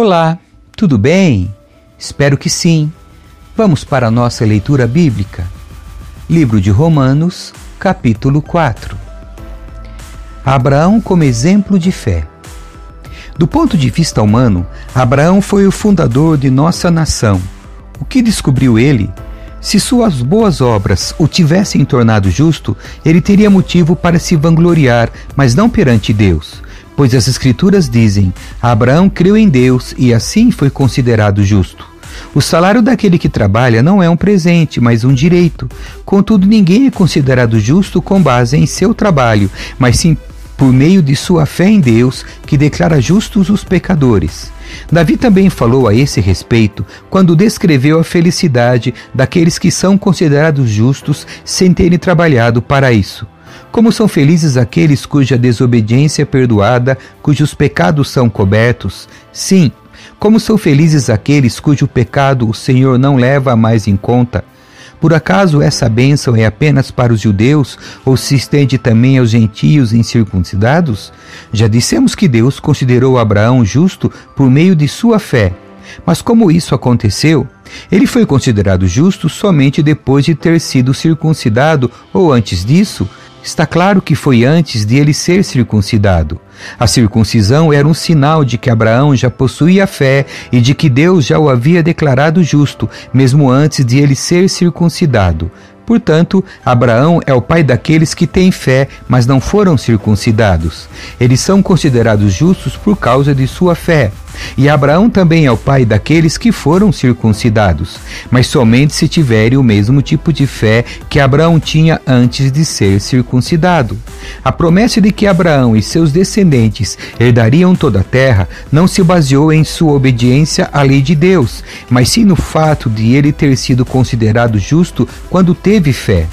Olá, tudo bem? Espero que sim. Vamos para a nossa leitura bíblica. Livro de Romanos, capítulo 4. Abraão como exemplo de fé. Do ponto de vista humano, Abraão foi o fundador de nossa nação. O que descobriu ele? Se suas boas obras o tivessem tornado justo, ele teria motivo para se vangloriar, mas não perante Deus pois as Escrituras dizem: Abraão creu em Deus e assim foi considerado justo. O salário daquele que trabalha não é um presente, mas um direito. Contudo, ninguém é considerado justo com base em seu trabalho, mas sim por meio de sua fé em Deus, que declara justos os pecadores. Davi também falou a esse respeito quando descreveu a felicidade daqueles que são considerados justos sem terem trabalhado para isso. Como são felizes aqueles cuja desobediência é perdoada, cujos pecados são cobertos? Sim, como são felizes aqueles cujo pecado o Senhor não leva mais em conta? Por acaso essa bênção é apenas para os judeus ou se estende também aos gentios incircuncidados? Já dissemos que Deus considerou Abraão justo por meio de sua fé. Mas como isso aconteceu? Ele foi considerado justo somente depois de ter sido circuncidado ou antes disso? Está claro que foi antes de ele ser circuncidado. A circuncisão era um sinal de que Abraão já possuía fé e de que Deus já o havia declarado justo, mesmo antes de ele ser circuncidado. Portanto, Abraão é o pai daqueles que têm fé, mas não foram circuncidados. Eles são considerados justos por causa de sua fé. E Abraão também é o pai daqueles que foram circuncidados, mas somente se tiverem o mesmo tipo de fé que Abraão tinha antes de ser circuncidado. A promessa de que Abraão e seus descendentes herdariam toda a terra não se baseou em sua obediência à lei de Deus, mas sim no fato de ele ter sido considerado justo quando teve fé.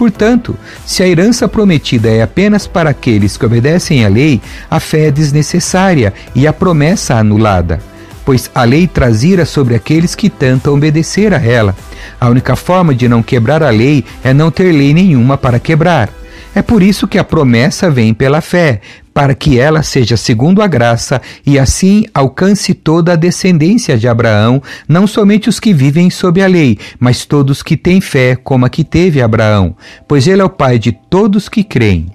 Portanto, se a herança prometida é apenas para aqueles que obedecem à lei, a fé é desnecessária e a promessa anulada, pois a lei traz ira sobre aqueles que tentam obedecer a ela. A única forma de não quebrar a lei é não ter lei nenhuma para quebrar. É por isso que a promessa vem pela fé, para que ela seja segundo a graça e assim alcance toda a descendência de Abraão, não somente os que vivem sob a lei, mas todos que têm fé, como a que teve Abraão, pois ele é o pai de todos que creem.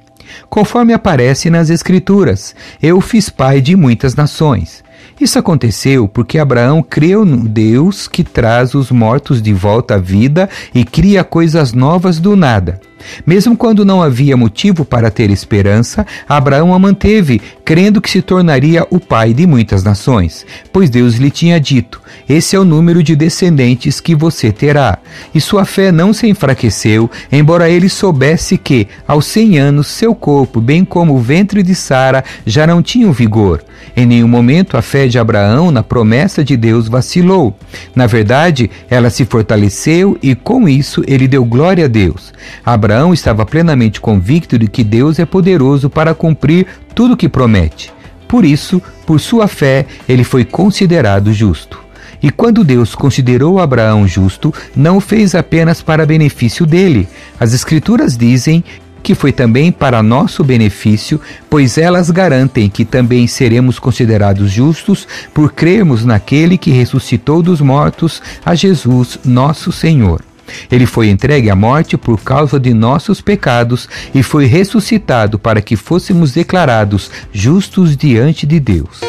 Conforme aparece nas Escrituras, eu fiz pai de muitas nações. Isso aconteceu porque Abraão creu no Deus que traz os mortos de volta à vida e cria coisas novas do nada. Mesmo quando não havia motivo para ter esperança, Abraão a manteve, crendo que se tornaria o pai de muitas nações, pois Deus lhe tinha dito: Esse é o número de descendentes que você terá. E sua fé não se enfraqueceu, embora ele soubesse que, aos cem anos, seu corpo, bem como o ventre de Sara, já não tinham vigor. Em nenhum momento a fé de Abraão na promessa de Deus vacilou. Na verdade, ela se fortaleceu e com isso ele deu glória a Deus. Abraão estava plenamente convicto de que Deus é poderoso para cumprir tudo o que promete. Por isso, por sua fé, ele foi considerado justo. E quando Deus considerou Abraão justo, não o fez apenas para benefício dele. As Escrituras dizem que foi também para nosso benefício, pois elas garantem que também seremos considerados justos por crermos naquele que ressuscitou dos mortos, a Jesus, nosso Senhor. Ele foi entregue à morte por causa de nossos pecados e foi ressuscitado para que fôssemos declarados justos diante de Deus.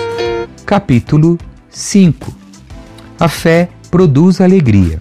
Capítulo 5 A fé produz alegria.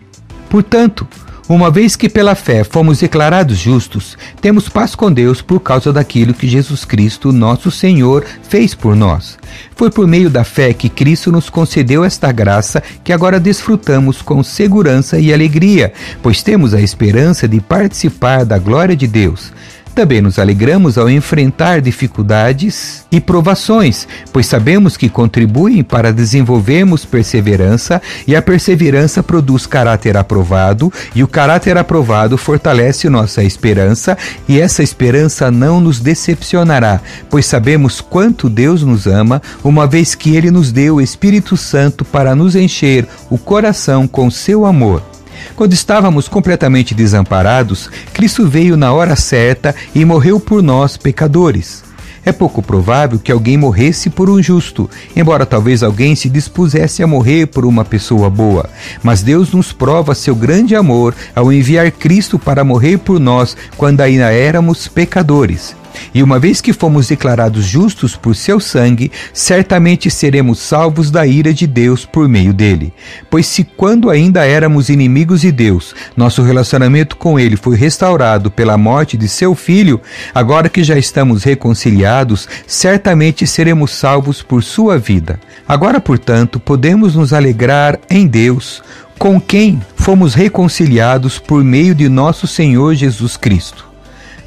Portanto, uma vez que pela fé fomos declarados justos, temos paz com Deus por causa daquilo que Jesus Cristo, nosso Senhor, fez por nós. Foi por meio da fé que Cristo nos concedeu esta graça que agora desfrutamos com segurança e alegria, pois temos a esperança de participar da glória de Deus. Também nos alegramos ao enfrentar dificuldades e provações, pois sabemos que contribuem para desenvolvermos perseverança e a perseverança produz caráter aprovado e o caráter aprovado fortalece nossa esperança e essa esperança não nos decepcionará, pois sabemos quanto Deus nos ama, uma vez que ele nos deu o Espírito Santo para nos encher o coração com seu amor. Quando estávamos completamente desamparados, Cristo veio na hora certa e morreu por nós, pecadores. É pouco provável que alguém morresse por um justo, embora talvez alguém se dispusesse a morrer por uma pessoa boa. Mas Deus nos prova seu grande amor ao enviar Cristo para morrer por nós quando ainda éramos pecadores. E uma vez que fomos declarados justos por seu sangue, certamente seremos salvos da ira de Deus por meio dele. Pois se quando ainda éramos inimigos de Deus, nosso relacionamento com ele foi restaurado pela morte de seu filho, agora que já estamos reconciliados, certamente seremos salvos por sua vida. Agora, portanto, podemos nos alegrar em Deus, com quem fomos reconciliados por meio de nosso Senhor Jesus Cristo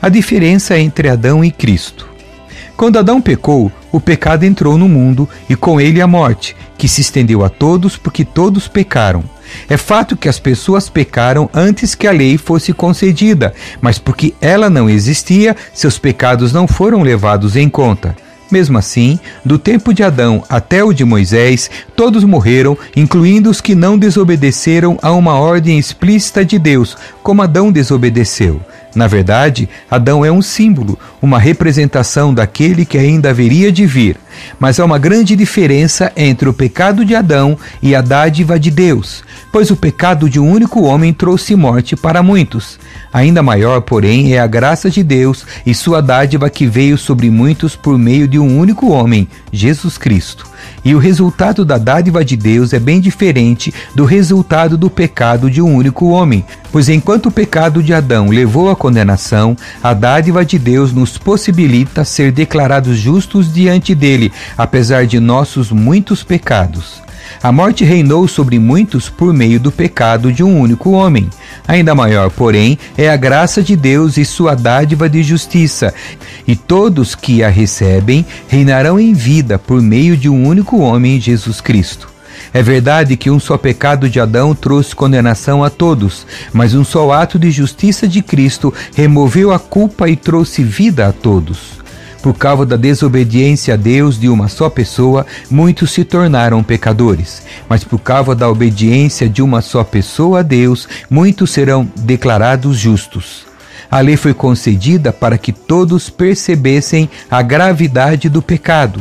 a diferença entre Adão e Cristo. Quando Adão pecou, o pecado entrou no mundo e com ele a morte, que se estendeu a todos porque todos pecaram. É fato que as pessoas pecaram antes que a lei fosse concedida, mas porque ela não existia, seus pecados não foram levados em conta. Mesmo assim, do tempo de Adão até o de Moisés, todos morreram, incluindo os que não desobedeceram a uma ordem explícita de Deus, como Adão desobedeceu. Na verdade, Adão é um símbolo, uma representação daquele que ainda haveria de vir. Mas há uma grande diferença entre o pecado de Adão e a dádiva de Deus, pois o pecado de um único homem trouxe morte para muitos. Ainda maior, porém, é a graça de Deus e sua dádiva que veio sobre muitos por meio de um único homem, Jesus Cristo. E o resultado da dádiva de Deus é bem diferente do resultado do pecado de um único homem, pois enquanto o pecado de Adão levou à condenação, a dádiva de Deus nos possibilita ser declarados justos diante dele, apesar de nossos muitos pecados. A morte reinou sobre muitos por meio do pecado de um único homem. Ainda maior, porém, é a graça de Deus e sua dádiva de justiça, e todos que a recebem reinarão em vida por meio de um único homem, Jesus Cristo. É verdade que um só pecado de Adão trouxe condenação a todos, mas um só ato de justiça de Cristo removeu a culpa e trouxe vida a todos. Por causa da desobediência a Deus de uma só pessoa, muitos se tornaram pecadores. Mas por causa da obediência de uma só pessoa a Deus, muitos serão declarados justos. A lei foi concedida para que todos percebessem a gravidade do pecado.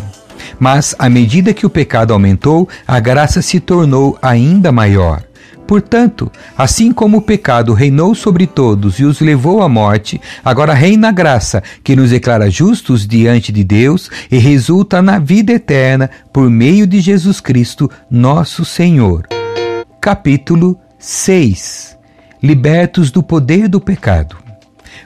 Mas, à medida que o pecado aumentou, a graça se tornou ainda maior. Portanto, assim como o pecado reinou sobre todos e os levou à morte, agora reina a graça, que nos declara justos diante de Deus e resulta na vida eterna por meio de Jesus Cristo, nosso Senhor. Capítulo 6 Libertos do poder do pecado.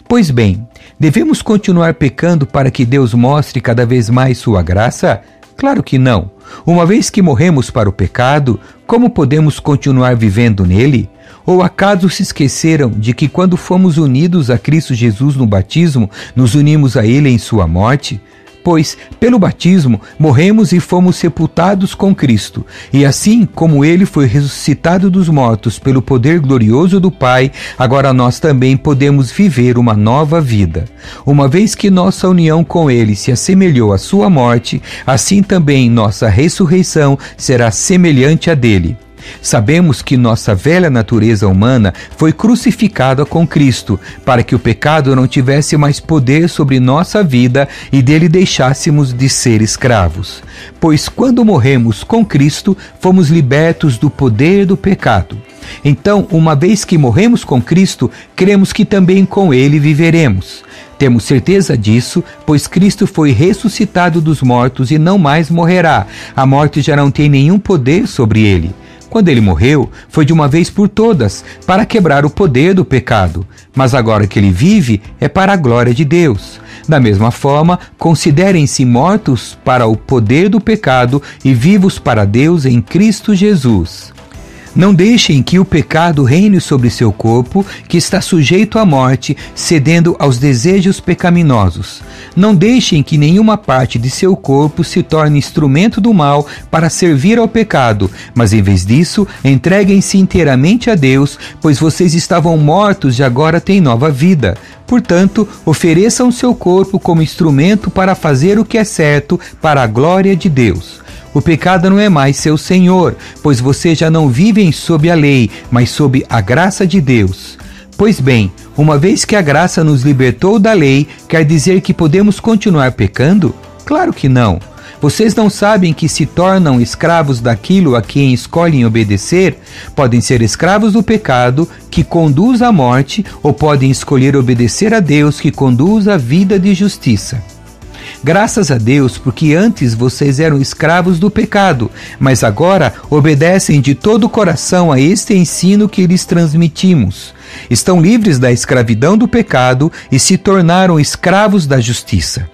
Pois bem, devemos continuar pecando para que Deus mostre cada vez mais sua graça? Claro que não. Uma vez que morremos para o pecado, como podemos continuar vivendo nele? Ou acaso se esqueceram de que quando fomos unidos a Cristo Jesus no batismo, nos unimos a Ele em Sua morte? Pois, pelo batismo, morremos e fomos sepultados com Cristo, e assim como ele foi ressuscitado dos mortos pelo poder glorioso do Pai, agora nós também podemos viver uma nova vida. Uma vez que nossa união com ele se assemelhou à sua morte, assim também nossa ressurreição será semelhante à dele. Sabemos que nossa velha natureza humana foi crucificada com Cristo, para que o pecado não tivesse mais poder sobre nossa vida e dele deixássemos de ser escravos. Pois quando morremos com Cristo, fomos libertos do poder do pecado. Então, uma vez que morremos com Cristo, cremos que também com ele viveremos. Temos certeza disso, pois Cristo foi ressuscitado dos mortos e não mais morrerá. A morte já não tem nenhum poder sobre ele. Quando ele morreu, foi de uma vez por todas, para quebrar o poder do pecado. Mas agora que ele vive, é para a glória de Deus. Da mesma forma, considerem-se mortos para o poder do pecado e vivos para Deus em Cristo Jesus. Não deixem que o pecado reine sobre seu corpo, que está sujeito à morte, cedendo aos desejos pecaminosos. Não deixem que nenhuma parte de seu corpo se torne instrumento do mal para servir ao pecado, mas em vez disso, entreguem-se inteiramente a Deus, pois vocês estavam mortos e agora têm nova vida. Portanto, ofereçam seu corpo como instrumento para fazer o que é certo para a glória de Deus. O pecado não é mais seu senhor, pois vocês já não vivem sob a lei, mas sob a graça de Deus. Pois bem, Uma vez que a graça nos libertou da lei, quer dizer que podemos continuar pecando? Claro que não. Vocês não sabem que se tornam escravos daquilo a quem escolhem obedecer? Podem ser escravos do pecado, que conduz à morte, ou podem escolher obedecer a Deus, que conduz à vida de justiça. Graças a Deus, porque antes vocês eram escravos do pecado, mas agora obedecem de todo o coração a este ensino que lhes transmitimos. Estão livres da escravidão do pecado e se tornaram escravos da justiça.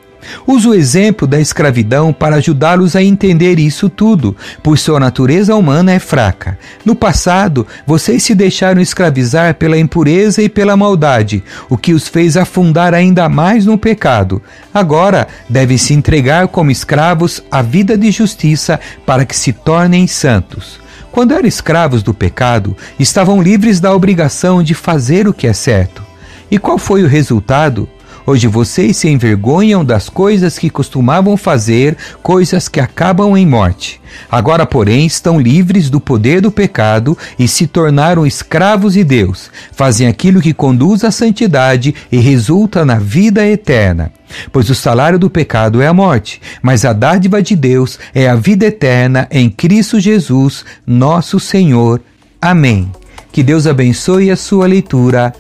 Uso o exemplo da escravidão para ajudá-los a entender isso tudo, pois sua natureza humana é fraca. No passado, vocês se deixaram escravizar pela impureza e pela maldade, o que os fez afundar ainda mais no pecado. Agora, devem se entregar como escravos à vida de justiça para que se tornem santos. Quando eram escravos do pecado, estavam livres da obrigação de fazer o que é certo. E qual foi o resultado? Hoje vocês se envergonham das coisas que costumavam fazer, coisas que acabam em morte. Agora, porém, estão livres do poder do pecado e se tornaram escravos de Deus. Fazem aquilo que conduz à santidade e resulta na vida eterna. Pois o salário do pecado é a morte, mas a dádiva de Deus é a vida eterna em Cristo Jesus, nosso Senhor. Amém. Que Deus abençoe a sua leitura.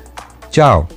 Tchau.